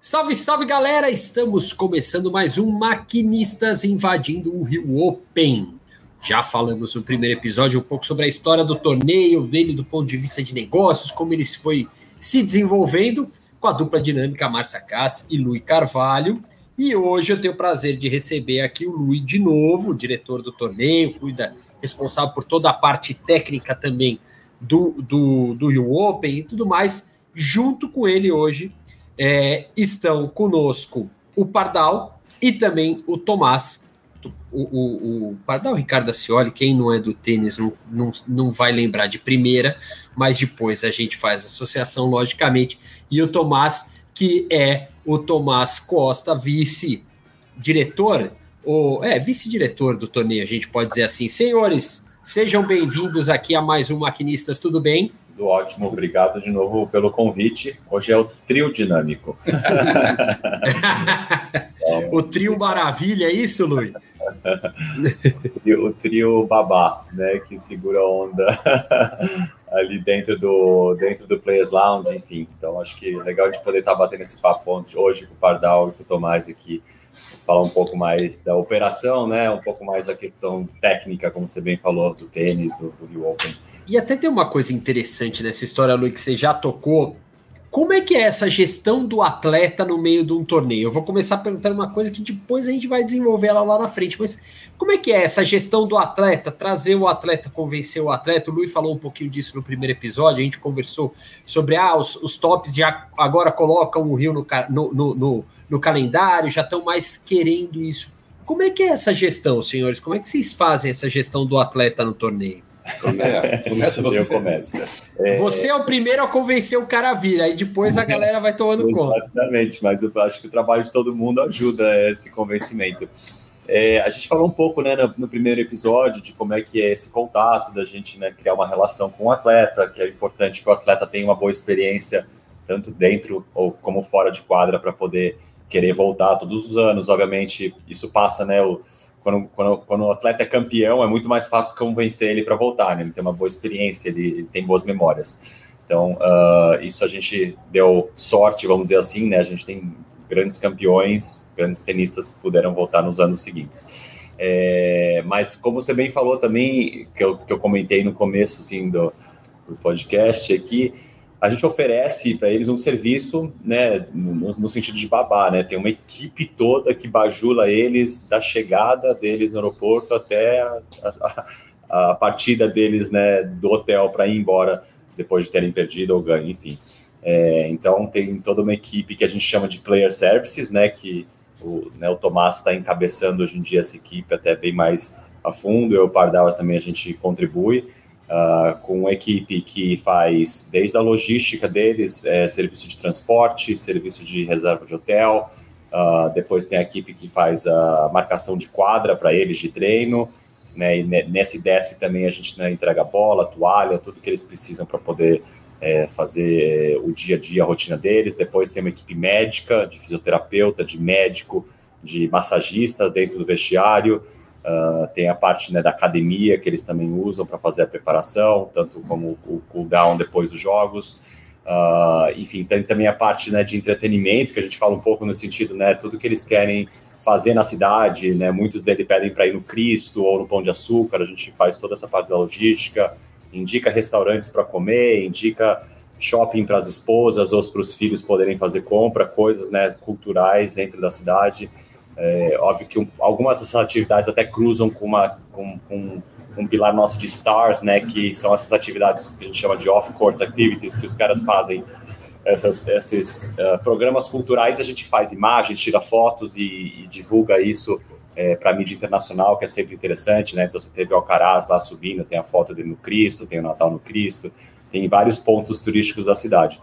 Salve, salve galera! Estamos começando mais um Maquinistas invadindo o Rio Open. Já falamos no primeiro episódio um pouco sobre a história do torneio, dele do ponto de vista de negócios, como ele foi se desenvolvendo com a dupla dinâmica Márcia Cass e Luiz Carvalho. E hoje eu tenho o prazer de receber aqui o Luiz de novo, diretor do torneio, cuida, responsável por toda a parte técnica também do, do, do Rio Open e tudo mais. Junto com ele hoje é, estão conosco o Pardal e também o Tomás. O, o, o Pardal Ricardo Ascioli, quem não é do tênis não, não, não vai lembrar de primeira, mas depois a gente faz associação, logicamente. E o Tomás, que é o Tomás Costa, vice-diretor, ou é, vice-diretor do torneio, a gente pode dizer assim. Senhores, sejam bem-vindos aqui a mais um Maquinistas, tudo bem? Tudo ótimo, obrigado de novo pelo convite. Hoje é o trio dinâmico. o trio maravilha, é isso, Luiz? o trio babá, né, que segura a onda ali dentro do dentro do Players Lounge, enfim. Então acho que é legal de poder estar batendo esse papo hoje com o Pardal e com o Tomás aqui, falar um pouco mais da operação, né, um pouco mais da questão técnica, como você bem falou, do tênis, do, do Rio Open. E até tem uma coisa interessante nessa história, Lu, que você já tocou. Como é que é essa gestão do atleta no meio de um torneio? Eu vou começar perguntando uma coisa que depois a gente vai desenvolver ela lá na frente, mas como é que é essa gestão do atleta? Trazer o atleta, convencer o atleta. O Luiz falou um pouquinho disso no primeiro episódio, a gente conversou sobre ah, os, os tops já agora colocam o Rio no, no, no, no calendário, já estão mais querendo isso. Como é que é essa gestão, senhores? Como é que vocês fazem essa gestão do atleta no torneio? Começa, você. Eu começo. É... Você é o primeiro a convencer o cara a vir, aí depois a galera vai tomando conta. Exatamente, mas eu acho que o trabalho de todo mundo ajuda esse convencimento. É, a gente falou um pouco né, no, no, primeiro episódio de como é que é esse contato, da gente né, criar uma relação com o atleta, que é importante que o atleta tenha uma boa experiência, tanto dentro ou como fora de quadra, para poder querer voltar todos os anos. Obviamente, isso passa, né? O, quando, quando, quando o atleta é campeão, é muito mais fácil convencer ele para voltar, né? Ele tem uma boa experiência, ele, ele tem boas memórias. Então, uh, isso a gente deu sorte, vamos dizer assim, né? A gente tem grandes campeões, grandes tenistas que puderam voltar nos anos seguintes. É, mas, como você bem falou também, que eu, que eu comentei no começo assim, do, do podcast aqui, a gente oferece para eles um serviço, né, no, no, sentido de babá, né, tem uma equipe toda que bajula eles da chegada deles no aeroporto até a, a, a partida deles, né, do hotel para ir embora depois de terem perdido ou ganho, enfim. É, então tem toda uma equipe que a gente chama de player services, né, que o, né, o Tomás está encabeçando hoje em dia essa equipe até bem mais a fundo, eu e o Pardal também a gente contribui uh, com uma equipe que faz desde a logística deles, é, serviço de transporte, serviço de reserva de hotel, uh, depois tem a equipe que faz a marcação de quadra para eles de treino, né, e nesse desk também a gente né, entrega bola, toalha, tudo que eles precisam para poder é, fazer o dia a dia, a rotina deles. Depois tem uma equipe médica, de fisioterapeuta, de médico, de massagista dentro do vestiário. Uh, tem a parte né, da academia que eles também usam para fazer a preparação, tanto como o cooldown depois dos jogos. Uh, enfim, tem também a parte né, de entretenimento, que a gente fala um pouco no sentido, né, tudo que eles querem fazer na cidade, né, muitos deles pedem para ir no Cristo ou no Pão de Açúcar, a gente faz toda essa parte da logística, indica restaurantes para comer, indica shopping para as esposas ou para os filhos poderem fazer compra, coisas né, culturais dentro da cidade. É, óbvio que um, algumas dessas atividades até cruzam com, uma, com, com, um pilar nosso de STARS, né, que são essas atividades que a gente chama de off-court activities, que os caras fazem essas, esses uh, programas culturais, a gente faz imagens, tira fotos e, e divulga isso é, para a mídia internacional, que é sempre interessante, né? Então você teve o Alcaraz lá subindo, tem a foto dele no Cristo, tem o Natal no Cristo, tem vários pontos turísticos da cidade.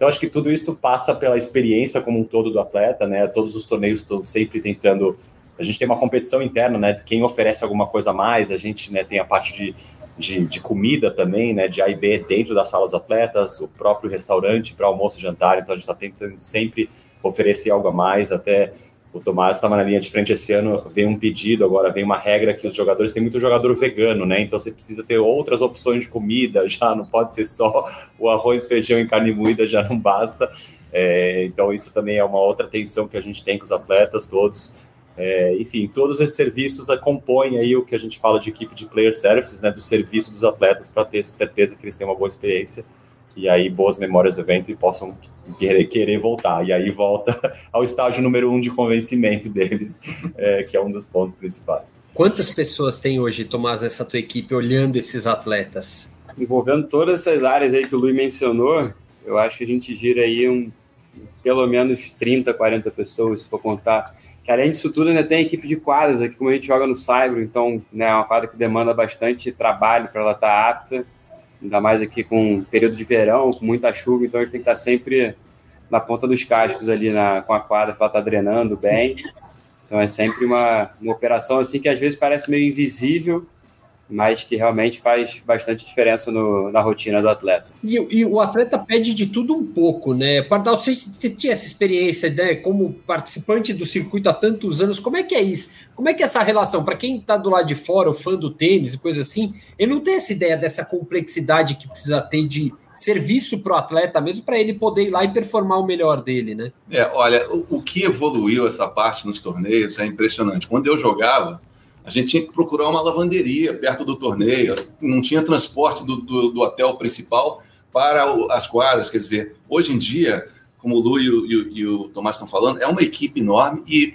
Então, acho que tudo isso passa pela experiência como um todo do atleta, né? Todos os torneios estão sempre tentando. A gente tem uma competição interna, né? Quem oferece alguma coisa a mais, a gente né, tem a parte de, de, de comida também, né? De A e B dentro das salas atletas, o próprio restaurante para almoço e jantar. Então, a gente está tentando sempre oferecer algo a mais, até o Tomás estava na linha de frente esse ano, vem um pedido, agora vem uma regra que os jogadores têm muito jogador vegano, né? Então você precisa ter outras opções de comida, já não pode ser só o arroz, feijão e carne moída, já não basta. É, então isso também é uma outra tensão que a gente tem com os atletas todos. É, enfim, todos esses serviços compõem aí o que a gente fala de equipe de player services, né? Do serviço dos atletas para ter certeza que eles têm uma boa experiência e aí boas memórias do evento e possam querer, querer voltar. E aí volta ao estágio número um de convencimento deles, é, que é um dos pontos principais. Quantas pessoas tem hoje, Tomás, nessa tua equipe olhando esses atletas? Envolvendo todas essas áreas aí que o Luiz mencionou, eu acho que a gente gira aí um, pelo menos 30, 40 pessoas, se for contar. Que além disso tudo, ainda tem equipe de quadras aqui, como a gente joga no Cyber, então né, é uma quadra que demanda bastante trabalho para ela estar tá apta ainda mais aqui com período de verão, com muita chuva, então a gente tem que estar sempre na ponta dos cascos ali na, com a quadra para estar drenando bem. Então é sempre uma, uma operação assim que às vezes parece meio invisível, mas que realmente faz bastante diferença no, na rotina do atleta. E, e, o atleta pede de tudo um pouco, né? Pardal, você, você tinha essa experiência, né, como participante do circuito há tantos anos, como é que é isso? Como é que é essa relação? Para quem está do lado de fora, o fã do tênis e coisa assim, ele não tem essa ideia dessa complexidade que precisa ter de serviço para o atleta mesmo, para ele poder ir lá e performar o melhor dele, né? É, olha, o, o que evoluiu essa parte nos torneios é impressionante. Quando eu jogava, a gente tinha que procurar uma lavanderia perto do torneio, não tinha transporte do, do, do hotel principal para as quadras. Quer dizer, hoje em dia, como o Lu e o, e o, e o Tomás estão falando, é uma equipe enorme e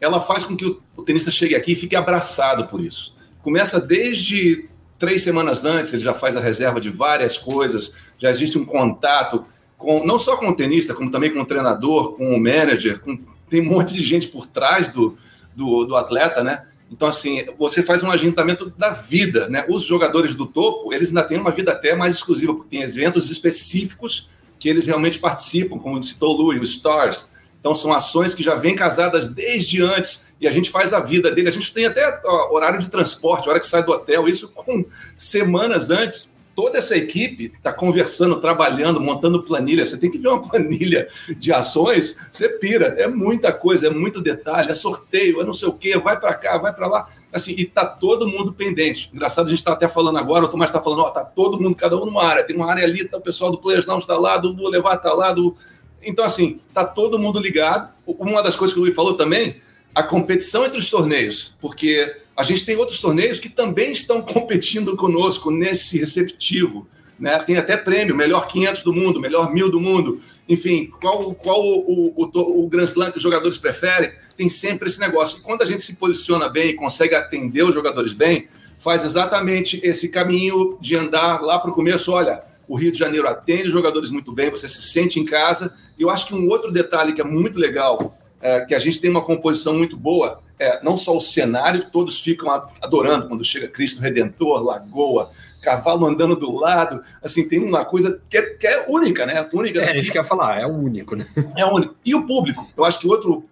ela faz com que o, o tenista chegue aqui e fique abraçado por isso. Começa desde três semanas antes, ele já faz a reserva de várias coisas, já existe um contato com não só com o tenista, como também com o treinador, com o manager, com, tem um monte de gente por trás do, do, do atleta, né? Então, assim, você faz um agendamento da vida, né? Os jogadores do topo, eles ainda têm uma vida até mais exclusiva, porque tem eventos específicos que eles realmente participam, como citou o Lu, os Stars. Então, são ações que já vêm casadas desde antes e a gente faz a vida dele. A gente tem até ó, horário de transporte, hora que sai do hotel, isso com semanas antes toda essa equipe está conversando, trabalhando, montando planilha. Você tem que ver uma planilha de ações, você pira. É muita coisa, é muito detalhe, é sorteio, é não sei o quê, vai para cá, vai para lá. Assim, e tá todo mundo pendente. Engraçado, a gente está até falando agora, o Tomás está falando, ó, tá todo mundo, cada um numa área. Tem uma área ali, tá o pessoal do Players não está lá, do Levar está lá, do... Então, assim, tá todo mundo ligado. Uma das coisas que o Luiz falou também, a competição entre os torneios, porque a gente tem outros torneios que também estão competindo conosco nesse receptivo. Né? Tem até prêmio, melhor 500 do mundo, melhor 1000 do mundo. Enfim, qual, qual o, o, o Grand Slam que os jogadores preferem? Tem sempre esse negócio. E quando a gente se posiciona bem e consegue atender os jogadores bem, faz exatamente esse caminho de andar lá para o começo. Olha, o Rio de Janeiro atende os jogadores muito bem, você se sente em casa. E eu acho que um outro detalhe que é muito legal é, que a gente tem uma composição muito boa, é, não só o cenário, todos ficam adorando quando chega Cristo Redentor, Lagoa, cavalo andando do lado, assim, tem uma coisa que é, que é única, né? Única. É, a gente quer falar, é o único, né? É único. E o público? Eu acho que outro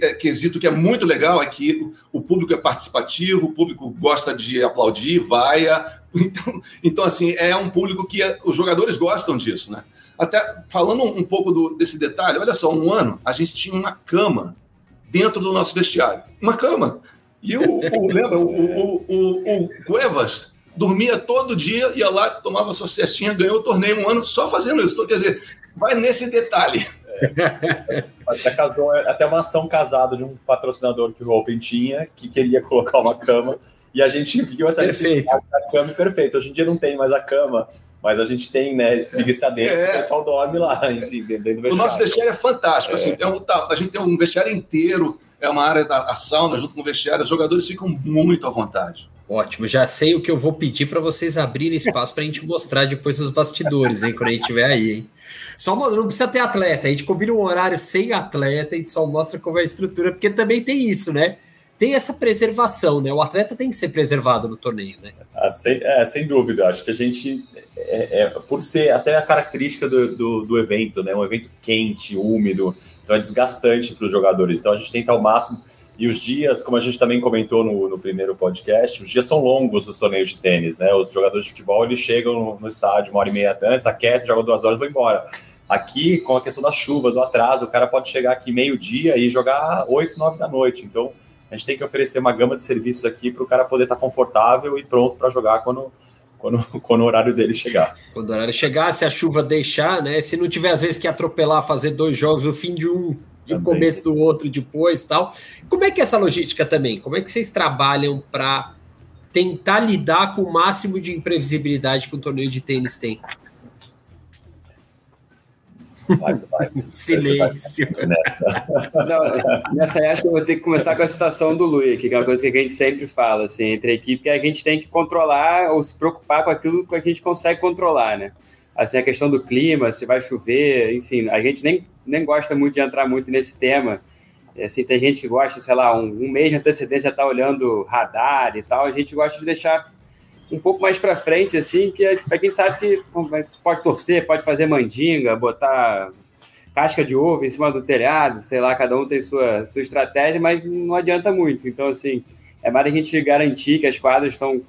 é, quesito que é muito legal é que o público é participativo, o público gosta de aplaudir, vaia. Então, então assim, é um público que é, os jogadores gostam disso, né? Até falando um pouco do, desse detalhe, olha só, um ano a gente tinha uma cama dentro do nosso vestiário. Uma cama. E o, o lembra, o, o, o, o Cuevas dormia todo dia, ia lá, tomava sua cestinha, ganhou o torneio um ano só fazendo isso. Então, quer dizer, vai nesse detalhe. É. Até, casou, até uma ação casada de um patrocinador que o Open tinha, que queria colocar uma cama, e a gente viu essa necessidade da cama perfeito. Hoje em dia não tem mais a cama mas a gente tem, né, espreguiça dentro, é. o pessoal dorme lá, si, dentro do vestiário. O nosso vestiário é fantástico, é. assim, é um, tá, a gente tem um vestiário inteiro, é uma área da sauna junto com o vestiário, os jogadores ficam muito à vontade. Ótimo, já sei o que eu vou pedir para vocês abrirem espaço para a gente mostrar depois os bastidores, hein, quando a gente estiver aí, hein. Só não precisa ter atleta, a gente combina um horário sem atleta, a gente só mostra como é a estrutura, porque também tem isso, né? tem essa preservação, né? O atleta tem que ser preservado no torneio, né? Ah, sem, é, sem dúvida. Acho que a gente, é, é, por ser até a característica do, do, do, evento, né? Um evento quente, úmido, então é desgastante para os jogadores. Então a gente tenta ao máximo. E os dias, como a gente também comentou no, no, primeiro podcast, os dias são longos dos torneios de tênis, né? Os jogadores de futebol eles chegam no, no estádio uma hora e meia antes, aquecem, jogam duas horas e vão embora. Aqui, com a questão da chuva, do atraso, o cara pode chegar aqui meio-dia e jogar 8, 9 da noite. Então, a gente tem que oferecer uma gama de serviços aqui para o cara poder estar tá confortável e pronto para jogar quando, quando, quando o horário dele chegar. Quando o horário chegar, se a chuva deixar, né? Se não tiver, às vezes, que atropelar, fazer dois jogos, o fim de um e o começo do outro depois tal. Como é que é essa logística também? Como é que vocês trabalham para tentar lidar com o máximo de imprevisibilidade que um torneio de tênis tem? Vai, vai, Silêncio. Nessa. Não, nessa aí acho que eu vou ter que começar com a citação do Lui, que é uma coisa que a gente sempre fala, assim, entre a equipe, que a gente tem que controlar ou se preocupar com aquilo que a gente consegue controlar, né? Assim, a questão do clima, se vai chover, enfim, a gente nem, nem gosta muito de entrar muito nesse tema. Assim, tem gente que gosta, sei lá, um, um mês de antecedência tá olhando radar e tal, a gente gosta de deixar um pouco mais para frente, assim, que para quem sabe que pode torcer, pode fazer mandinga, botar casca de ovo em cima do telhado, sei lá, cada um tem sua, sua estratégia, mas não adianta muito. Então, assim, é mais a gente garantir que as quadras estão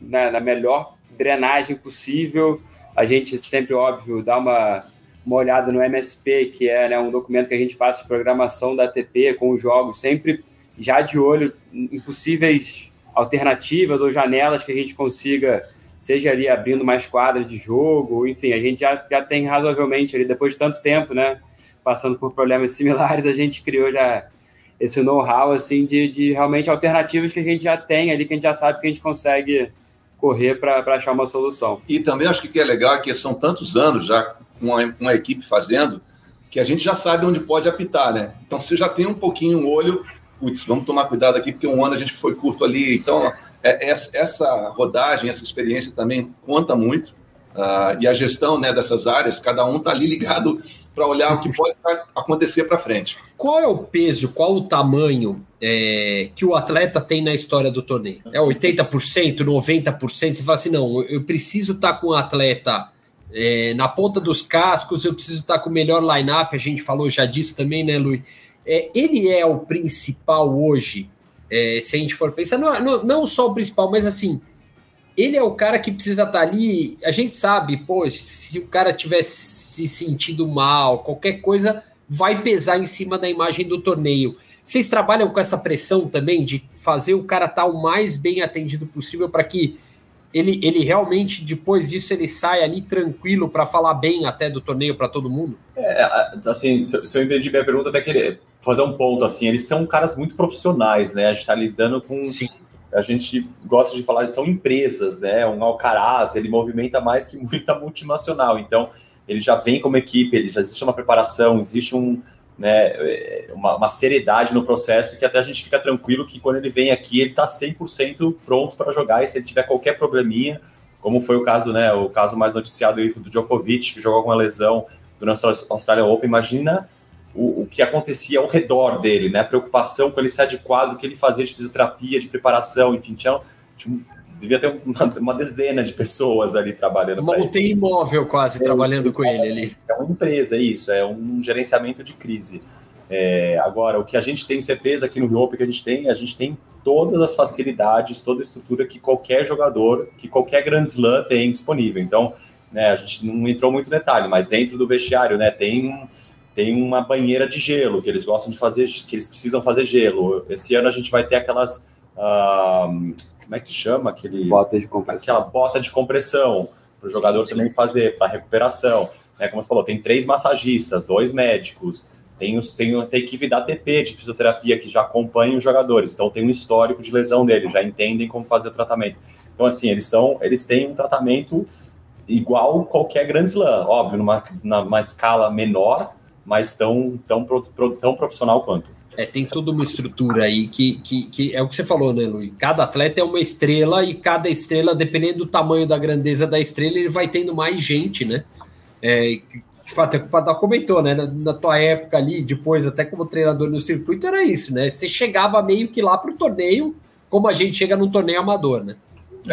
na, na melhor drenagem possível. A gente sempre, óbvio, dá uma, uma olhada no MSP, que é né, um documento que a gente passa de programação da ATP com os jogos, sempre já de olho em possíveis alternativas ou janelas que a gente consiga, seja ali abrindo mais quadras de jogo, enfim, a gente já, já tem razoavelmente ali, depois de tanto tempo, né, passando por problemas similares, a gente criou já esse know-how, assim, de, de realmente alternativas que a gente já tem ali, que a gente já sabe que a gente consegue correr para achar uma solução. E também acho que é legal é que são tantos anos já com uma, uma equipe fazendo que a gente já sabe onde pode apitar, né? Então você já tem um pouquinho um olho putz, vamos tomar cuidado aqui, porque um ano a gente foi curto ali. Então, é, essa rodagem, essa experiência também conta muito. Uh, e a gestão né, dessas áreas, cada um está ali ligado para olhar o que pode acontecer para frente. Qual é o peso, qual o tamanho é, que o atleta tem na história do torneio? É 80%, 90%? Você fala assim, não, eu preciso estar tá com o atleta é, na ponta dos cascos, eu preciso estar tá com o melhor line-up, a gente falou já disso também, né, Luiz? É, ele é o principal hoje, é, se a gente for pensar, não, não, não, só o principal, mas assim, ele é o cara que precisa estar tá ali. A gente sabe, pô, se o cara tiver se sentindo mal, qualquer coisa vai pesar em cima da imagem do torneio. Vocês trabalham com essa pressão também de fazer o cara estar tá o mais bem atendido possível para que ele, ele realmente, depois disso, ele sai ali tranquilo para falar bem até do torneio para todo mundo? É, assim, se, eu entendi bem a pergunta, até querer fazer um ponto, assim, eles são caras muito profissionais, né? A gente está lidando com... Sim. A gente gosta de falar, são empresas, né? Um Alcaraz, ele movimenta mais que muita multinacional, então ele já vem como equipe, ele já existe uma preparação, existe um né, é, uma, uma, seriedade no processo que até a gente fica tranquilo que quando ele vem aqui ele está 100% pronto para jogar e se ele tiver qualquer probleminha, como foi o caso, né, o caso mais noticiado do Djokovic, que jogou com uma lesão durante o Australia Open, imagina o, o, que acontecia ao redor dele, né, preocupação com ele ser adequado, o que ele fazia de fisioterapia, de preparação, enfim, tinha, tinha devia ter uma, uma, dezena de pessoas ali trabalhando. Uma UTI imóvel quase é, trabalhando com ele ali. É uma empresa, é isso, é um gerenciamento de crise. É, agora, o que a gente tem certeza aqui no Rio que a gente tem, a gente tem todas as facilidades, toda a estrutura que qualquer jogador, que qualquer Grand Slam tem disponível. Então, né, a gente não entrou muito em detalhe, mas dentro do vestiário, né, tem tem uma banheira de gelo que eles gostam de fazer, que eles precisam fazer gelo. Esse ano a gente vai ter aquelas uh, como é que chama aquele bota de compressão. aquela bota de compressão para o jogador sim, também fazer para recuperação. Né? Como você falou, tem três massagistas, dois médicos, tem, os, tem, tem a equipe da ATP de fisioterapia que já acompanha os jogadores, então tem um histórico de lesão dele, já entendem como fazer o tratamento. Então, assim, eles são, eles têm um tratamento igual qualquer grande slam, óbvio, numa, numa escala menor, mas tão, tão, tão profissional quanto. É, tem toda uma estrutura aí que, que, que, é o que você falou, né, Luiz? Cada atleta é uma estrela e cada estrela, dependendo do tamanho da grandeza da estrela, ele vai tendo mais gente, né? É, de fato, é o que o Padal comentou, né? Na, na, tua época ali, depois, até como treinador no circuito, era isso, né? Você chegava meio que lá para o torneio, como a gente chega num torneio amador, né?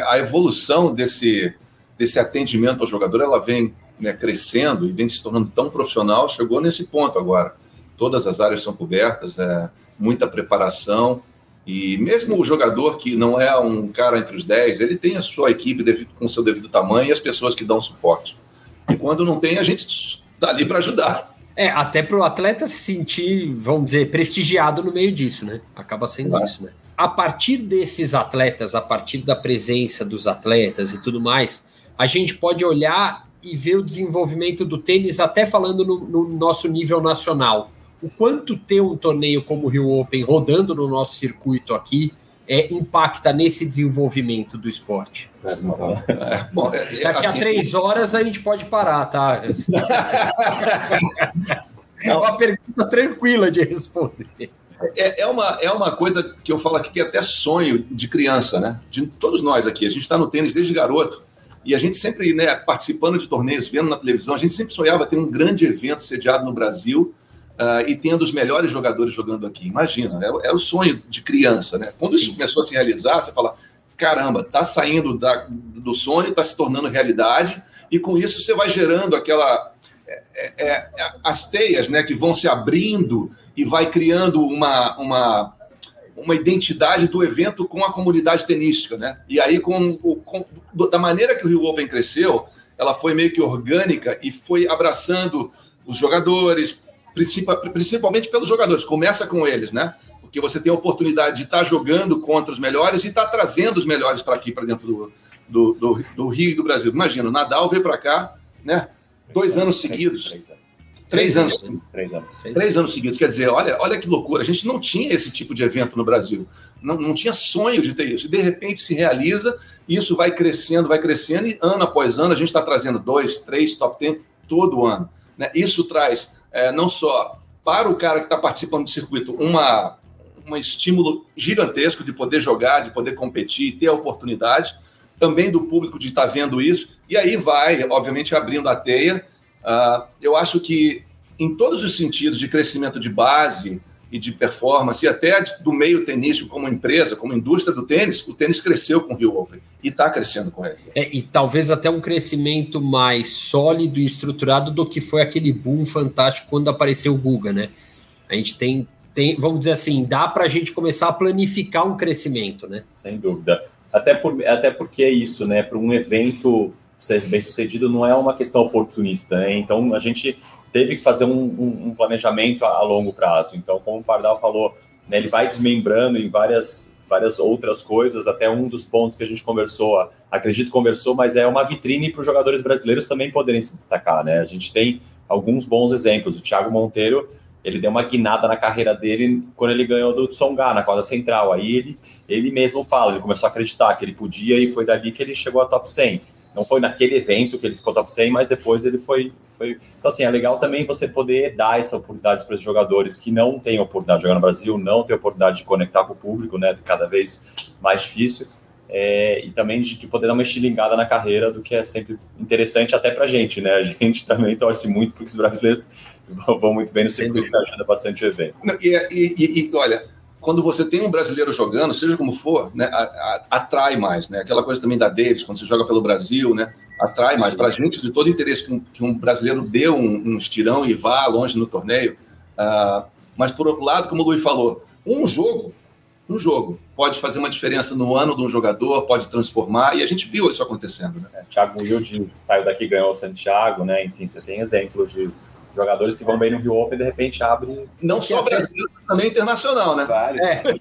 A evolução desse, desse atendimento ao jogador, ela vem né, crescendo e vem se tornando tão profissional, chegou nesse ponto agora todas as áreas são cobertas, é, muita preparação. E mesmo o jogador que não é um cara entre os 10, ele tem a sua equipe devido, com seu devido tamanho e as pessoas que dão suporte. E quando não tem, a gente tá ali para ajudar. É, até para o atleta se sentir, vamos dizer, prestigiado no meio disso, né? Acaba sendo é. isso, né? A partir desses atletas, a partir da presença dos atletas e tudo mais, a gente pode olhar e ver o desenvolvimento do tênis, até falando no, no nosso nível nacional. O quanto ter um torneio como o Rio Open rodando no nosso circuito aqui é, impacta nesse desenvolvimento do esporte? É, bom, é, é, Daqui assim, a três horas a gente pode parar, tá? é uma pergunta tranquila de responder. É, é, uma, é uma coisa que eu falo aqui que é até sonho de criança, né? De todos nós aqui. A gente está no tênis desde garoto. E a gente sempre, né, participando de torneios, vendo na televisão, a gente sempre sonhava ter um grande evento sediado no Brasil uh, e tendo os melhores jogadores jogando aqui. Imagina, é, é, o sonho de criança, né? Quando isso começou a se realizar, você fala, caramba, tá saindo da, do sonho, está se tornando realidade, e com isso você vai gerando aquela é, é, é, as teias, né, que vão se abrindo e vai criando uma, uma uma identidade do evento com a comunidade tenística, né? E aí, com, com, da maneira que o Rio Open cresceu, ela foi meio que orgânica e foi abraçando os jogadores, principalmente pelos jogadores, começa com eles, né? Porque você tem a oportunidade de estar jogando contra os melhores e estar trazendo os melhores para aqui, para dentro do, do, do, do, Rio e do Brasil. Imagina, o Nadal veio para cá, né? Dois anos seguidos. Três, anos. Três anos. Três anos. Seguidos. Quer dizer, olha, olha que loucura. A gente não tinha esse tipo de evento no Brasil. Não, não tinha sonho de ter isso. E de repente se realiza, e isso vai crescendo, vai crescendo, e ano após ano a gente está trazendo dois, três top ten todo ano. Né? Isso traz é, não só para o cara que está participando do circuito uma, um estímulo gigantesco de poder jogar, de poder competir, ter a oportunidade, também do público de estar tá vendo isso, e aí vai, obviamente, abrindo a teia. Uh, eu acho que em todos os sentidos de crescimento de base e de performance, e até do meio tenístico como empresa, como indústria do tênis, o tênis cresceu com o Rio Open e está crescendo com ele. É, e talvez até um crescimento mais sólido e estruturado do que foi aquele boom fantástico quando apareceu o Guga, né? A gente tem, tem vamos dizer assim, dá para a gente começar a planificar um crescimento, né? Sem dúvida. Até, por, até porque é isso, né? Para um evento ser bem sucedido não é uma questão oportunista, né? Então a gente teve que fazer um, um, um planejamento a, a, longo prazo. Então, como o Pardal falou, né, ele vai desmembrando em várias, várias outras coisas, até um dos pontos que a gente conversou, acredito conversou, mas é uma vitrine para os jogadores brasileiros também poderem se destacar, né? A gente tem alguns bons exemplos. O Thiago Monteiro, ele deu uma guinada na carreira dele quando ele ganhou do Tsonga na quadra central. Aí ele, ele mesmo fala, ele começou a acreditar que ele podia e foi dali que ele chegou a top 100 não foi naquele evento que ele ficou top 100, mas depois ele foi, foi. Então, assim, é legal também você poder dar essa oportunidade para os jogadores que não têm oportunidade de jogar no Brasil, não têm oportunidade de conectar com o público, né? Cada vez mais difícil. É, e também de, de, poder dar uma estilingada na carreira, do que é sempre interessante até para a gente, né? A gente também torce muito porque os brasileiros vão muito bem no circuito, ajuda bastante o evento. E, e, e olha, quando você tem um brasileiro jogando, seja como for, né, a, a, atrai mais, né? Aquela coisa também da Davis, quando você joga pelo Brasil, né? Atrai mais. Para a gente, de todo interesse que um, que um brasileiro dê um, um, estirão e vá longe no torneio. Uh, mas, por outro lado, como o Luiz falou, um jogo, um jogo pode fazer uma diferença no ano de um jogador, pode transformar, e a gente viu isso acontecendo. Né? É, Thiago Wilde saiu daqui e ganhou o Santiago, né? Enfim, você tem exemplos de jogadores que vão bem no Rio Open, de repente abre. Não só brasileiro, também internacional, né? É.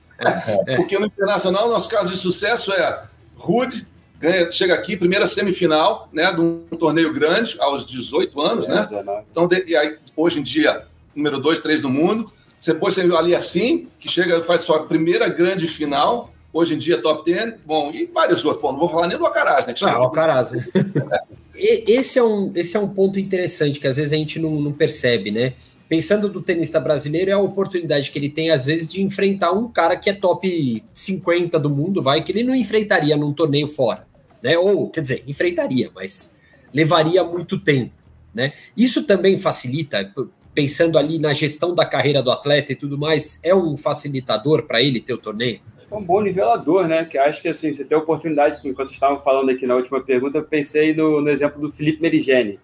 É. Porque no internacional, nosso caso de sucesso é Rude, ganha, chega aqui, primeira semifinal, né, de um torneio grande, aos 18 anos, é, né? 19. Então, de, e aí, hoje em dia, número 2, 3 do mundo. Depois você viu ali assim, que chega, faz sua primeira grande final, hoje em dia top 10, bom, e vários outros. Bom, não vou falar nem do Alcaraz, né? Ah, Alcaraz. esse, é um, esse é um ponto interessante que às vezes a gente não, não percebe, né? Pensando do tenista brasileiro, é a oportunidade que ele tem, às vezes, de enfrentar um cara que é top 50 do mundo, vai, que ele não enfrentaria num torneio fora, né? Ou, quer dizer, enfrentaria, mas levaria muito tempo, né? Isso também facilita, pensando ali na gestão da carreira do atleta e tudo mais, é um facilitador para ele ter o torneio? Um bom nivelador, né? Que acho que assim, você tem a oportunidade, enquanto vocês estavam falando aqui na última pergunta, eu pensei no, no exemplo do Felipe Merigene,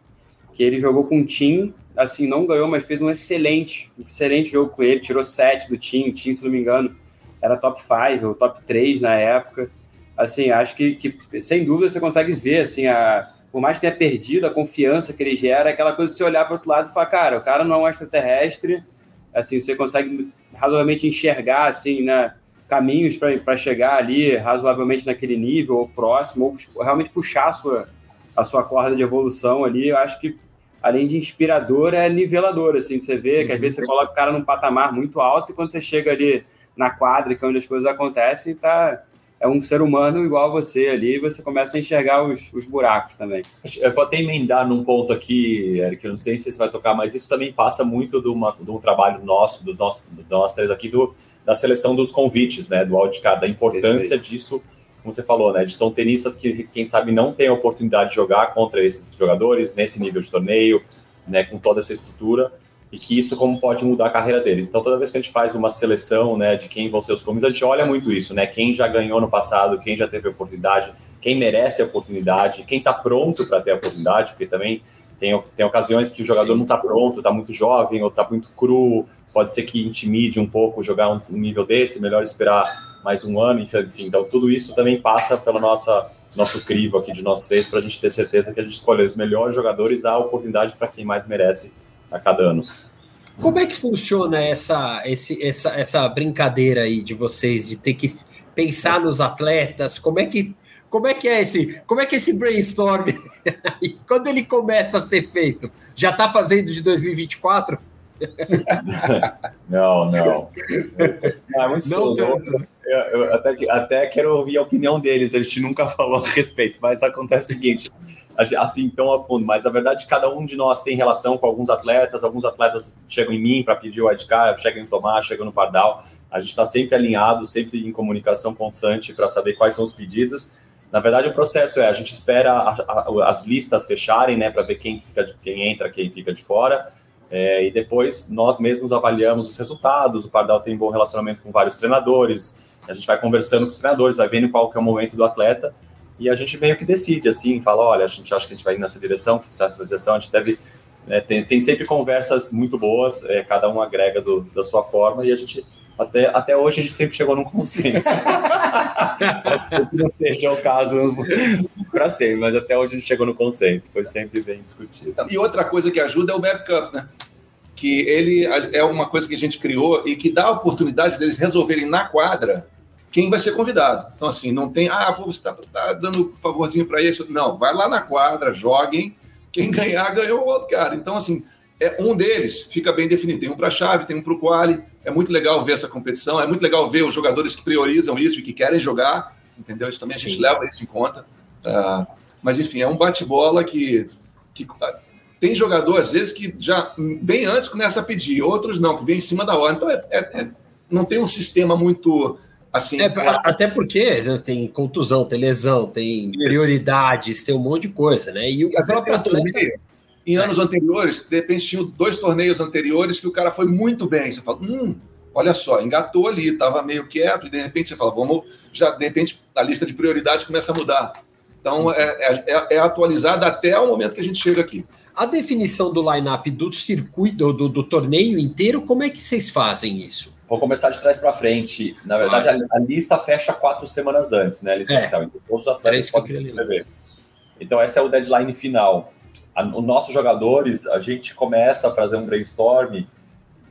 que ele jogou com um time, assim, não ganhou, mas fez um excelente, excelente jogo com ele, tirou sete do time, o time, se não me engano, era top 5 ou top 3 na época. assim, acho que, que, sem dúvida você consegue ver, assim, a, por mais que tenha perdido a confiança que ele gera, aquela coisa de você olhar para o outro lado e falar, cara, o cara não é um extraterrestre, assim, você consegue razoavelmente enxergar, assim, né, caminhos para chegar ali razoavelmente naquele nível ou próximo, ou realmente puxar a sua, a sua corda de evolução ali, eu acho que além de inspirador, é nivelador, assim, você vê que às vezes você coloca o cara num patamar muito alto e quando você chega ali na quadra, que é onde as coisas acontecem, tá, é um ser humano igual a você ali, você começa a enxergar os, os buracos também. Eu vou até emendar num ponto aqui, Eric, eu não sei se você vai tocar, mas isso também passa muito de, uma, de um trabalho nosso, dos nossos, nós três aqui, do, da seleção dos convites, né, do wildcard, da importância Perfeito. disso, como você falou, né, de são tenistas que, quem sabe, não têm a oportunidade de jogar contra esses jogadores nesse nível de torneio, né, com toda essa estrutura, e que isso como pode mudar a carreira deles. Então, toda vez que a gente faz uma seleção, né, de quem vão ser os comes, a gente olha muito isso, né, quem já ganhou no passado, quem já teve oportunidade, quem merece a oportunidade, quem está pronto para ter a oportunidade, porque também tem, tem ocasiões que o jogador sim, não está pronto, está muito jovem ou está muito cru, pode ser que intimide um pouco jogar um, um, nível desse, melhor esperar mais um ano, enfim. Então, tudo isso também passa pelo nossa, nosso crivo aqui de nós três, para a gente ter certeza que a gente escolhe os melhores jogadores, dá a oportunidade para quem mais merece a cada ano. Como é que funciona essa, esse, essa, essa brincadeira aí de vocês de ter que pensar nos atletas? Como é que como é que é esse, como é que é esse brainstorm? Quando ele começa a ser feito, já está fazendo de 2024? não, não. É muito não tanto. Eu, eu até, até quero ouvir a opinião deles, a gente nunca falou a respeito, mas acontece o seguinte: assim tão a fundo, mas a verdade cada um de nós tem relação com alguns atletas, alguns atletas chegam em mim para pedir o wildcard, chegam em Tomás, chegam no Pardal, a gente está sempre alinhado, sempre em comunicação constante para saber quais são os pedidos. Na verdade, o processo é a gente espera a, a, as listas fecharem, né, para ver quem fica, quem entra, quem fica de fora, é, e depois nós mesmos avaliamos os resultados. O Pardal tem bom relacionamento com vários treinadores, a gente vai conversando com os treinadores, vai vendo qual que é o momento do atleta e a gente meio que decide, assim, fala, olha, a gente acha que a gente vai ir nessa direção, que essa direção a gente deve... É, tem, tem, sempre conversas muito boas, é, cada um agrega do, da sua forma, e a gente, até, até hoje, a gente sempre chegou num consenso. Não seja o caso para sempre, mas até hoje a gente chegou no consenso, foi sempre bem discutido. E outra coisa que ajuda é o Web Cup, né? Que ele é uma coisa que a gente criou e que dá a oportunidade deles resolverem na quadra quem vai ser convidado. Então, assim, não tem, ah, pô, você está tá dando favorzinho para isso. Não, vai lá na quadra, joguem. Quem ganhar, ganhou o outro cara. Então, assim, é um deles fica bem definido. Tem um para a chave, tem um para o quali. É muito legal ver essa competição. É muito legal ver os jogadores que priorizam isso e que querem jogar. Entendeu? Isso também Sim. a gente leva isso em conta. Uh, mas, enfim, é um bate-bola que, que uh, tem jogador, às vezes, que já bem antes começa a pedir, outros não, que vem em cima da hora. Então, é, é, é não tem um sistema muito Assim, é, Até porque tem contusão, tem lesão, tem Isso. prioridades, tem um monte de coisa, né? E o próprio atleta... Em anos é. anteriores, de repente tinha dois torneios anteriores que o cara foi muito bem. Você fala, hum, olha só, engatou ali, estava meio quieto, e de repente você fala, vamos, já de repente a lista de prioridades começa a mudar. Então é, é, é, é atualizada até o momento que a gente chega aqui. A definição do line-up do circuito, do, do torneio inteiro, como é que vocês fazem isso? Vou começar de trás para frente. Na verdade, a, a, lista fecha quatro semanas antes, né? A lista é. oficial. Então, todos os atletas podem se inscrever. Então, esse é o deadline final. A, os nossos jogadores, a gente começa a fazer um brainstorm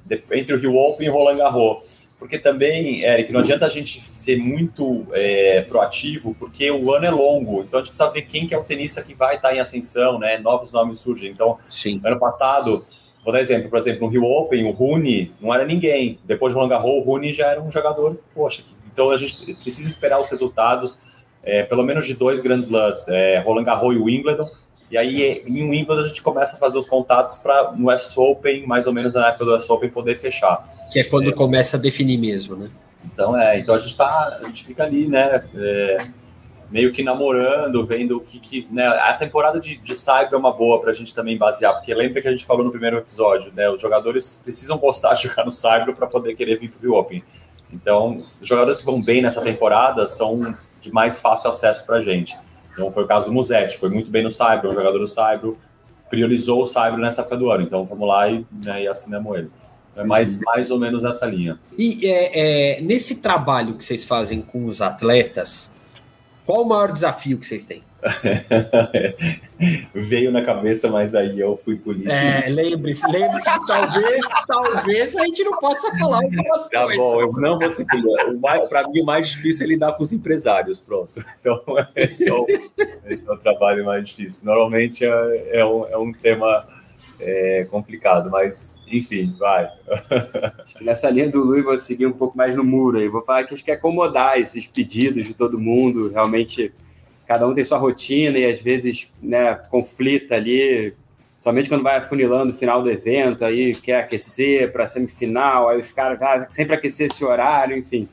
de, entre o Rio Open e o Roland Garros. Porque também, Eric, não adianta a gente ser muito é, proativo, porque o ano é longo. Então, a gente precisa ver quem que é o tenista que vai estar em ascensão, né? Novos nomes surgem. Então, Sim. ano passado Vou dar exemplo, por exemplo, no Rio Open, o Rune não era ninguém. Depois de Roland Garros, o Rune já era um jogador, poxa. Então a gente precisa esperar os resultados, é, pelo menos de dois grandes slams, é, Roland Garros e Wimbledon. E aí, em Wimbledon, a gente começa a fazer os contatos para no US Open, mais ou menos na época do US Open, poder fechar. Que é quando é, começa a definir mesmo, né? Então, é, então a gente tá, a gente fica ali, né, é, meio que namorando, vendo o que, que né, a temporada de, de Cyber é uma boa para a gente também basear, porque lembra que a gente falou no primeiro episódio, né, os jogadores precisam gostar de jogar no Cyber para poder querer vir para o Open. Então, os jogadores que vão bem nessa temporada são de mais fácil acesso para a gente. Então, foi o caso do Musetti, foi muito bem no Cyber, um jogador do Cyber, priorizou o Cyber nessa época do ano, então vamos lá e, né, e assinamos ele. É mais, mais ou menos nessa linha. E é, é, nesse trabalho que vocês fazem com os atletas, Qual o maior desafio que vocês têm? Veio na cabeça, mas aí eu fui político. É, lembre-se, lembre-se que talvez, talvez a gente não possa falar algumas tá coisas. Tá bom, eu não vou ser Para mim, o mais difícil é lidar com os empresários, pronto. Então, esse é o, esse é o trabalho mais difícil. Normalmente é, é, um, é um tema é complicado, mas enfim, vai. Nessa linha do Luiz, vou seguir um pouco mais no muro aí. Vou falar que acho que é acomodar esses pedidos de todo mundo. Realmente, cada um tem sua rotina e às vezes né, conflita ali. Somente quando vai afunilando o final do evento, aí quer aquecer para semifinal, aí os caras ah, sempre aquecer esse horário, enfim.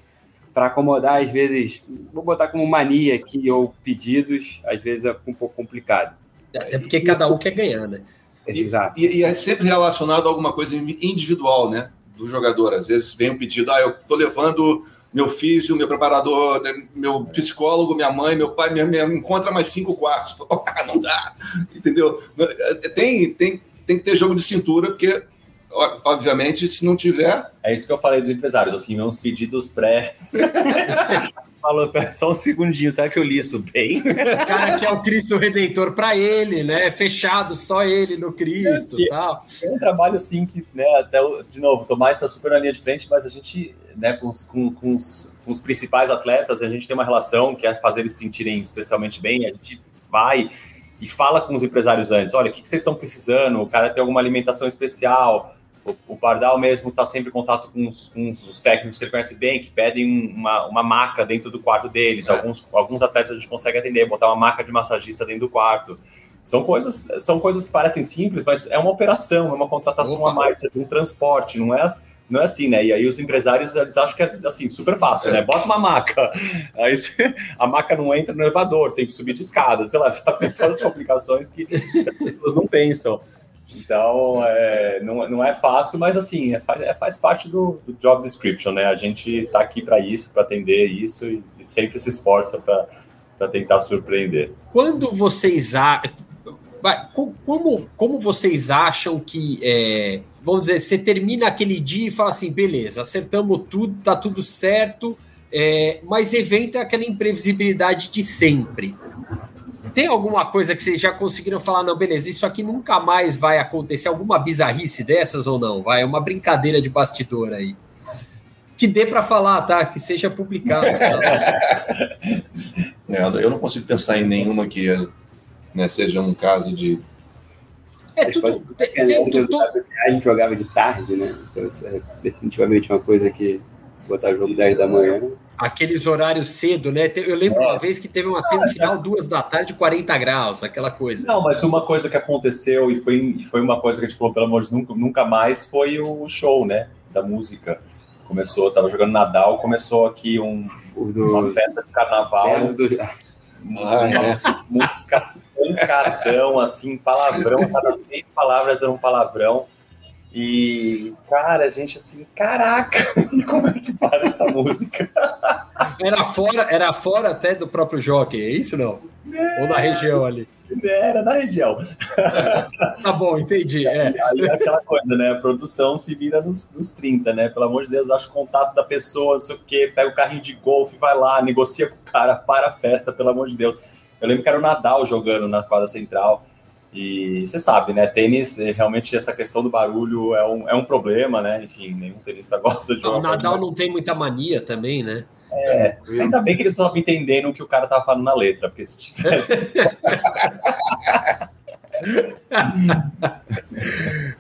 Para acomodar, às vezes, vou botar como mania aqui ou pedidos, às vezes é um pouco complicado. Até porque cada um quer ganhar, né? Exato. E, e, é sempre relacionado a alguma coisa individual, né? Do jogador. Às vezes vem um pedido, ah, eu tô levando meu físico, meu preparador, né, meu psicólogo, minha mãe, meu pai, me, me encontra mais cinco quartos. Ah, não dá, entendeu? Tem, tem, tem que ter jogo de cintura, porque, obviamente, se não tiver. É isso que eu falei dos empresários, assim, uns pedidos pré. falou, só um segundinho, será que eu li isso bem? O cara que é o Cristo Redentor para ele, né? Fechado só ele no Cristo e tal. É um trabalho assim que, né, até, de novo, o Tomás está super na linha de frente, mas a gente, né, com os, com, com, os, com os principais atletas, a gente tem uma relação que é fazer eles se sentirem especialmente bem, a gente vai e fala com os empresários antes, olha, o que, que vocês estão precisando? O cara tem alguma alimentação especial, o, Pardal mesmo está sempre em contato com os, com os, técnicos que ele conhece bem, que pedem uma, uma maca dentro do quarto deles. É. Alguns, alguns atletas a gente consegue atender, botar uma maca de massagista dentro do quarto. São coisas, são coisas que parecem simples, mas é uma operação, é uma contratação Opa. a mais, de um transporte, não é, não é assim, né? E aí os empresários eles acham que é assim, super fácil, é. né? Bota uma maca, aí a maca não entra no elevador, tem que subir de escada, sei lá, sabe? todas as complicações que as pessoas não pensam. Então, é, não, não é fácil, mas assim, é, faz, é, faz parte do, do, job description, né? A gente está aqui para isso, para atender isso e, e, sempre se esforça para tentar surpreender. Quando vocês acham. Como, como vocês acham que, é, vamos dizer, você termina aquele dia e fala assim, beleza, acertamos tudo, tá tudo certo, é, mas evento é aquela imprevisibilidade de sempre tem alguma coisa que vocês já conseguiram falar, não, beleza, isso aqui nunca mais vai acontecer? Alguma bizarrice dessas ou não? Vai, é uma brincadeira de bastidor aí. Que dê para falar, tá? Que seja publicado. Tá? É, eu não consigo pensar em nenhuma que né, seja um caso de. É, tudo. Tem, tem, tudo... A gente jogava de tarde, né? Então, isso é definitivamente uma coisa que botar jogo 10 da manhã aqueles horários cedo, né? Eu lembro é. uma vez que teve uma semifinal duas da tarde, 40 graus, aquela coisa. Não, mas uma coisa que aconteceu e foi, e foi uma coisa que a gente falou, pelo amor de Deus, nunca, nunca mais, foi o show, né? Da música. Começou, tava jogando Nadal, começou aqui um, uma festa de carnaval. Do... Uma, é. música pancadão, assim, palavrão, cada três palavras eram um palavrão. E, cara, a gente assim, caraca, como é que para essa música? Era fora, era fora até do próprio jockey, é isso não? É, Ou na região ali? Era na região. tá bom, entendi. É. Aí é aquela coisa, né? A produção se vira nos, nos 30, né? Pelo amor de Deus, acha o contato da pessoa, não sei o quê, pega o carrinho de golfe, vai lá, negocia com o cara, para a festa, pelo amor de Deus. Eu lembro que era o Nadal jogando na quadra central. E você sabe, né? Tênis, eh, realmente essa questão do barulho é um, é um problema, né? Enfim, nenhum tenista gosta de jogar. O Nadal não tem muita mania também, né? É, ainda bem que eles estão entendendo o que o cara tá falando na letra, porque se tivesse.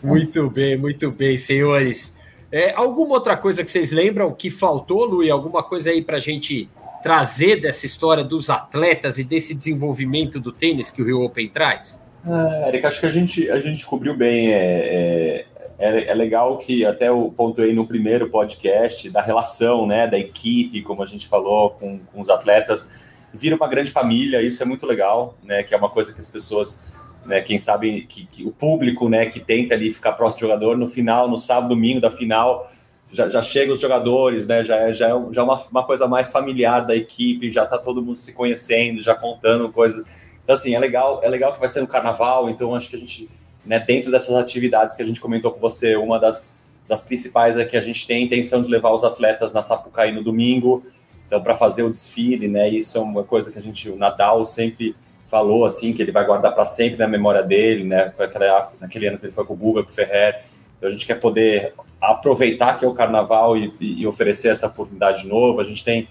muito bem, muito bem, senhores. É, alguma outra coisa que vocês lembram que faltou, Lu? Alguma coisa aí para a gente trazer dessa história dos atletas e desse desenvolvimento do tênis que o Rio Open traz? Ah, Eric, acho que a gente, a gente cobriu bem. É, é, é, é legal que até o pontuei no primeiro podcast da relação, né, da equipe, como a gente falou, com, com os atletas, vira uma grande família. Isso é muito legal, né? Que é uma coisa que as pessoas, né, quem sabe, que, que o público, né, que tenta ali ficar próximo do jogador, no final, no sábado, domingo da final, já, já chega os jogadores, né? Já é, já é, já é uma, uma coisa mais familiar da equipe, já tá todo mundo se conhecendo, já contando coisas então, assim, é legal, é legal que vai ser no carnaval, então acho que a gente, né, dentro dessas atividades que a gente comentou com você, uma das, das principais é que a gente tem a intenção de levar os atletas na Sapucaí no domingo, Então, para fazer o desfile, né? Isso é uma coisa que a gente, o Nadal sempre falou assim que ele vai guardar para sempre na memória dele, né? Naquela, naquele ano que ele foi com o Guga, com o Ferrer. Então, a gente quer poder aproveitar que é o Carnaval e, e oferecer essa oportunidade de novo. A gente tem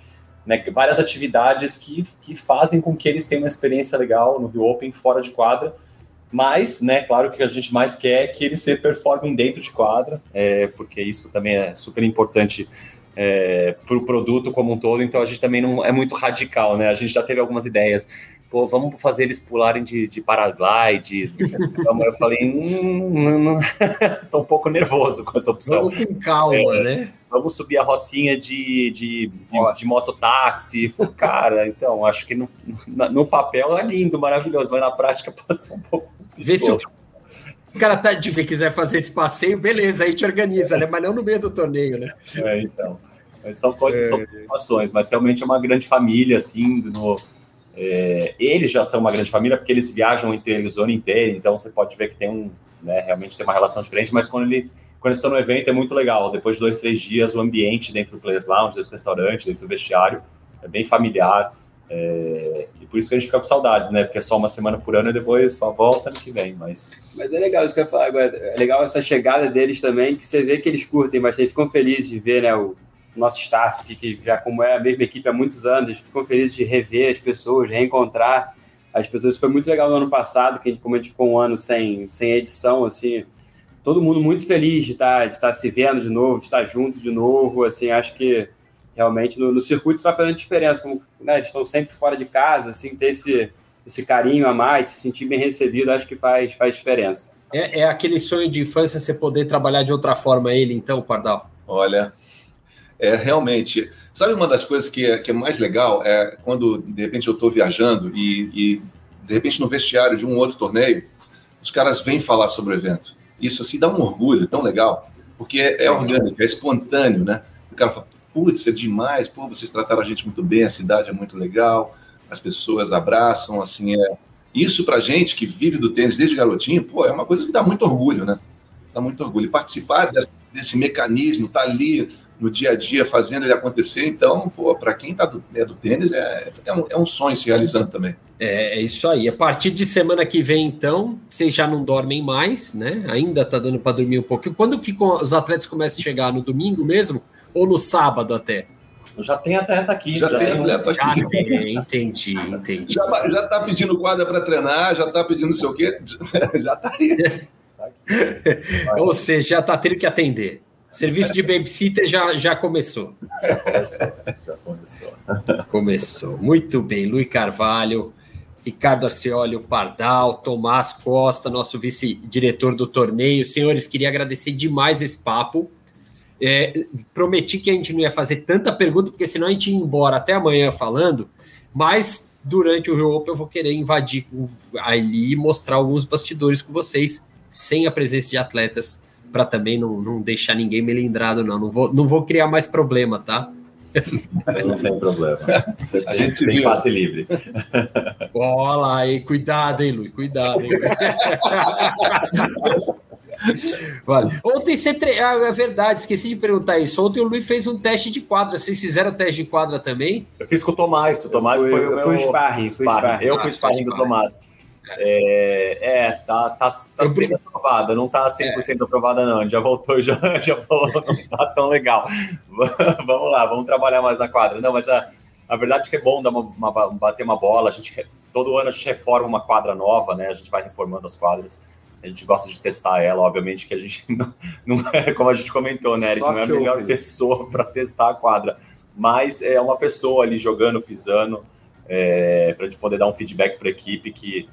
né, várias atividades que, que fazem com que eles tenham uma experiência legal no Rio Open fora de quadra. Mas, né, claro que a gente mais quer é que eles se performem dentro de quadra, é, porque isso também é super importante é, para o produto como um todo. Então a gente também não é muito radical, né? A gente já teve algumas ideias. Pô, vamos fazer eles pularem de, de paraglide. eu falei, hum, não, não. tô um pouco nervoso com essa opção. Vamos com calma, é, né? vamos subir a rocinha de, de, de, de mototáxi. Cara, então, acho que no, no papel é lindo, maravilhoso, mas na prática pode ser um pouco. Vê se o cara tá, de quiser fazer esse passeio, beleza, aí te organiza, né? Mas não no meio do torneio, né? É, então. Mas são coisas, é. são situações, mas realmente é uma grande família, assim, no, é, eles já são uma grande família porque eles viajam entre a zona inteira, então você pode ver que tem um, né, realmente tem uma relação diferente, mas quando eles, quando eles estão no evento é muito legal. Depois de dois, três dias, o ambiente dentro do Players Lounge, desse restaurante, dentro do vestiário, é bem familiar. É, e por isso que a gente fica com saudades, né? Porque é só uma semana por ano e depois só volta no que vem. Mas, mas é legal isso que eu ia falar agora. É legal essa chegada deles também, que você vê que eles curtem bastante, ficam felizes de ver né, o nosso staff, que, que já como é a mesma equipe há muitos anos, ficam felizes de rever as pessoas, reencontrar as pessoas. Foi muito legal no ano passado, que a gente, como a gente ficou um ano sem, sem edição, assim, todo mundo muito feliz de estar, tá, de estar tá se vendo de novo, de estar junto de novo, assim, acho que realmente no, no circuito está fazendo diferença, como né, eles estão sempre fora de casa, assim, ter esse, esse carinho a mais, se sentir bem recebido, acho que faz, faz diferença. É, é aquele sonho de infância você poder trabalhar de outra forma ele, então, Pardal? Olha, é realmente. Sabe uma das coisas que é, que é mais legal é quando de repente eu estou viajando e, e, de repente no vestiário de um outro torneio os caras vêm falar sobre o evento. Isso assim dá um orgulho tão legal porque é, é orgânico, é espontâneo, né? O cara fala, putz, é demais, pô, vocês trataram a gente muito bem, a cidade é muito legal, as pessoas abraçam, assim, é. Isso pra gente que vive do tênis desde garotinho, pô, é uma coisa que dá muito orgulho, né? Dá muito orgulho. E participar desse, desse mecanismo, tá ali no dia a dia fazendo ele acontecer. Então, para quem tá do, é do tênis, é, é, um, é um sonho se realizando também. É, é, isso aí. A partir de semana que vem, então, vocês já não dormem mais, né? Ainda tá dando para dormir um pouquinho. Quando que os atletas começam a chegar? No domingo mesmo? Ou no sábado até? Já tem atleta aqui. Já, já tem atleta aqui. Já tem, entendi, entendi. Já, já tá pedindo quadra para treinar, já tá pedindo sei o quê. Já tá aí. Ou seja, já tá tendo que atender. Serviço de babysitter já, já começou. Já começou. Já começou. começou. Muito bem. Luiz Carvalho, Ricardo Arceoli, Pardal, Tomás Costa, nosso vice-diretor do torneio. Senhores, queria agradecer demais esse papo. É, prometi que a gente não ia fazer tanta pergunta, porque senão a gente ia embora até amanhã falando, mas durante o Rio Open eu vou querer invadir ali e mostrar alguns bastidores com vocês, sem a presença de atletas para também não, não deixar ninguém melindrado, não. Não vou, não vou criar mais problema, tá? Não tem problema. Você a gente tem passe livre. Olha lá, hein? Cuidado, hein, Luiz? Cuidado, hein? vale. Ontem você. Tre... Ah, é verdade, esqueci de perguntar isso. Ontem o Luiz fez um teste de quadra. Vocês fizeram teste de quadra também? Eu fiz com o Tomás. O Tomás fui, foi o meu. Fui sparring, fui sparring. Eu fui sparring do Tomás. É, é, tá, tá, tá sendo aprovada, não tá 100% é. aprovada, não. Já voltou, já, já falou, não tá tão legal. vamos lá, vamos trabalhar mais na quadra. Não, mas a, a verdade é que é bom dar uma, uma, bater uma bola. A gente, todo ano a gente reforma uma quadra nova, né? A gente vai reformando as quadras. A gente gosta de testar ela, obviamente que a gente não, não é, como a gente comentou, né, Eric, não é a melhor pessoa para testar a quadra, mas é uma pessoa ali jogando, pisando, é, para a gente poder dar um feedback para a equipe que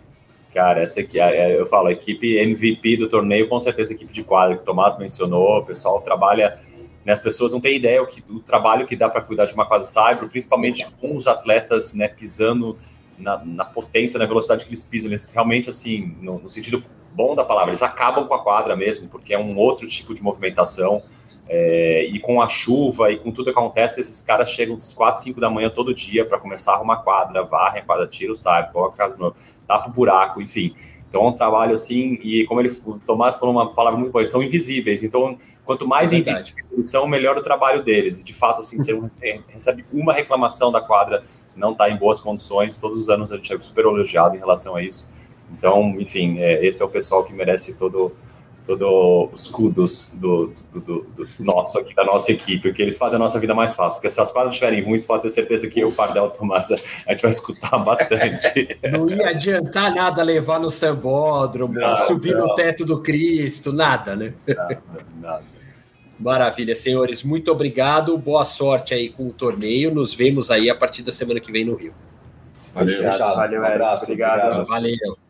Cara, essa aqui, eu falo, a equipe MVP do torneio, com certeza a equipe de quadra, que o Tomás mencionou, o pessoal trabalha, né, as pessoas não têm ideia o, que, o trabalho que dá para cuidar de uma quadra cyber, principalmente com os atletas né, pisando na, na, potência, na velocidade que eles pisam, eles realmente, assim, no, no sentido bom da palavra, eles acabam com a quadra mesmo, porque é um outro tipo de movimentação, é, e com a chuva e com tudo que acontece, esses caras chegam às 4, 5 da manhã todo dia para começar a arrumar quadra, varrem a quadra, tira o sai, coloca tapa o buraco, enfim. Então é um trabalho assim, e como ele, o Tomás falou uma palavra muito boa, são invisíveis. Então, quanto mais é invisíveis são, melhor o trabalho deles. E de fato, assim, você recebe uma reclamação da quadra, não está em boas condições. Todos os anos a gente é super elogiado em relação a isso. Então, enfim, é, esse é o pessoal que merece todo todos os cudos do, do, do, do, nosso aqui, da nossa equipe, porque eles fazem a nossa vida mais fácil. Porque se as quadras estiverem ruins, pode ter certeza que eu, o Pardel Tomás, a gente vai escutar bastante. Não ia adiantar nada levar no sambódromo, não, subir não. no teto do Cristo, nada, né? Nada, nada. Maravilha, senhores, muito obrigado, boa sorte aí com o torneio, nos vemos aí a partir da semana que vem no Rio. Valeu, Valeu, Valeu um abraço, obrigado. Valeu.